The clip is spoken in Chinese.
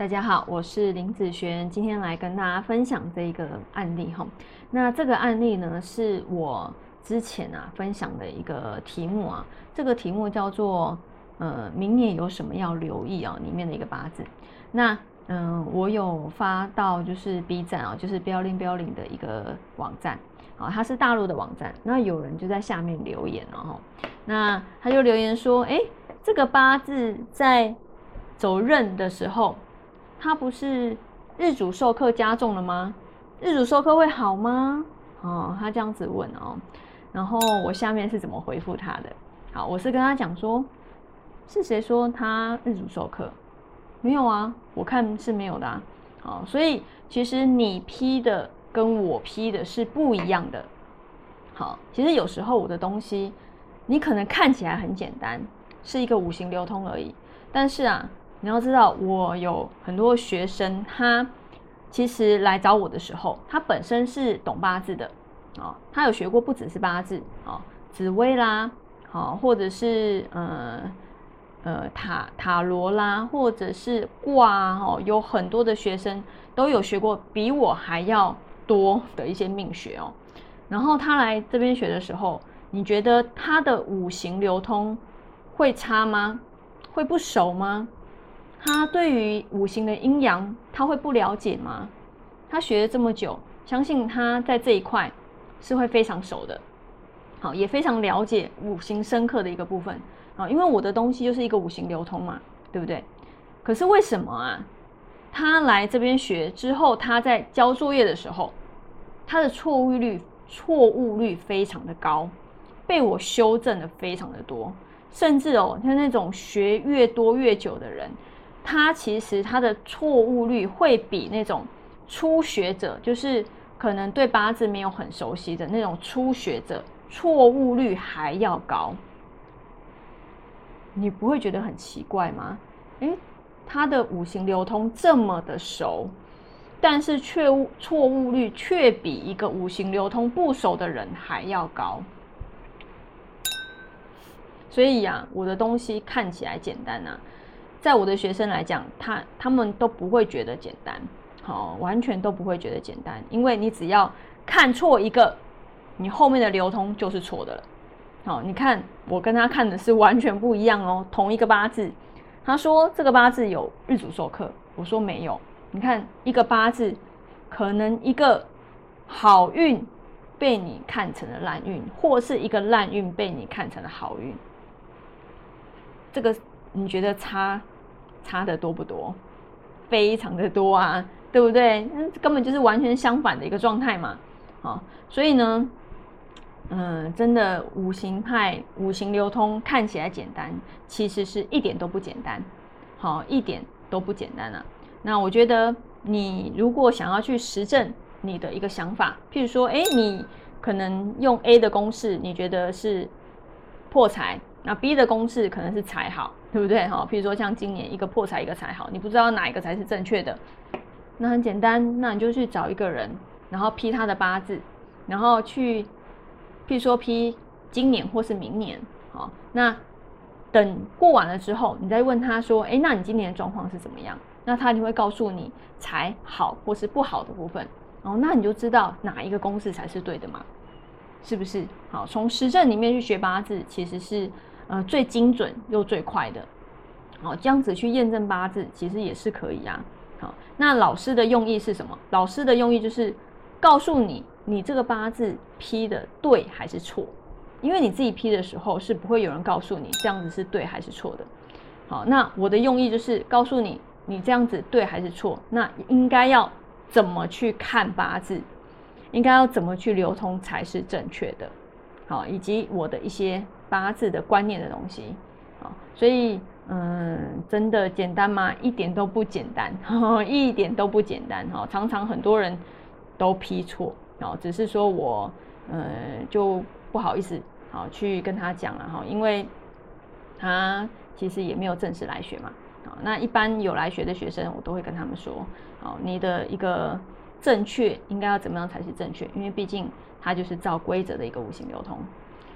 大家好，我是林子璇，今天来跟大家分享这一个案例哈。那这个案例呢，是我之前啊分享的一个题目啊，这个题目叫做呃，明年有什么要留意啊？里面的一个八字。那嗯，我有发到就是 B 站啊，就是标零标零的一个网站啊，它是大陆的网站。那有人就在下面留言了哈，那他就留言说，哎，这个八字在走刃的时候。他不是日主授课加重了吗？日主授课会好吗？哦，他这样子问哦，然后我下面是怎么回复他的？好，我是跟他讲说，是谁说他日主授课？没有啊，我看是没有的啊。好，所以其实你批的跟我批的是不一样的。好，其实有时候我的东西，你可能看起来很简单，是一个五行流通而已，但是啊。你要知道，我有很多学生，他其实来找我的时候，他本身是懂八字的啊，他有学过不只是八字啊，紫薇啦，好，或者是呃呃塔塔罗啦，或者是卦哦，有很多的学生都有学过比我还要多的一些命学哦。然后他来这边学的时候，你觉得他的五行流通会差吗？会不熟吗？他对于五行的阴阳，他会不了解吗？他学了这么久，相信他在这一块是会非常熟的，好，也非常了解五行深刻的一个部分啊。因为我的东西就是一个五行流通嘛，对不对？可是为什么啊？他来这边学之后，他在交作业的时候，他的错误率错误率非常的高，被我修正的非常的多，甚至哦，像那种学越多越久的人。他其实他的错误率会比那种初学者，就是可能对八字没有很熟悉的那种初学者，错误率还要高。你不会觉得很奇怪吗？诶，他的五行流通这么的熟，但是却错误率却比一个五行流通不熟的人还要高。所以呀，我的东西看起来简单呐。在我的学生来讲，他他们都不会觉得简单，好，完全都不会觉得简单，因为你只要看错一个，你后面的流通就是错的了。好，你看我跟他看的是完全不一样哦，同一个八字，他说这个八字有日主授课，我说没有。你看一个八字，可能一个好运被你看成了烂运，或是一个烂运被你看成了好运，这个。你觉得差差的多不多？非常的多啊，对不对？根本就是完全相反的一个状态嘛。好，所以呢，嗯，真的五行派五行流通看起来简单，其实是一点都不简单。好，一点都不简单啊。那我觉得你如果想要去实证你的一个想法，譬如说，哎，你可能用 A 的公式，你觉得是破财。那 B 的公式可能是财好，对不对？哈，譬如说像今年一个破财，一个财好，你不知道哪一个才是正确的。那很简单，那你就去找一个人，然后批他的八字，然后去，譬如说批今年或是明年，好，那等过完了之后，你再问他说，哎，那你今年的状况是怎么样？那他就会告诉你财好或是不好的部分，哦，那你就知道哪一个公式才是对的嘛？是不是？好，从实证里面去学八字，其实是。呃，最精准又最快的，好，这样子去验证八字，其实也是可以啊。好，那老师的用意是什么？老师的用意就是告诉你，你这个八字批的对还是错？因为你自己批的时候是不会有人告诉你这样子是对还是错的。好，那我的用意就是告诉你，你这样子对还是错？那应该要怎么去看八字？应该要怎么去流通才是正确的？好，以及我的一些。八字的观念的东西，啊，所以嗯，真的简单吗？一点都不简单，一点都不简单哈。常常很多人都批错，哦，只是说我嗯就不好意思好去跟他讲了哈，因为他其实也没有正式来学嘛，啊，那一般有来学的学生，我都会跟他们说，好，你的一个正确应该要怎么样才是正确？因为毕竟它就是照规则的一个五行流通。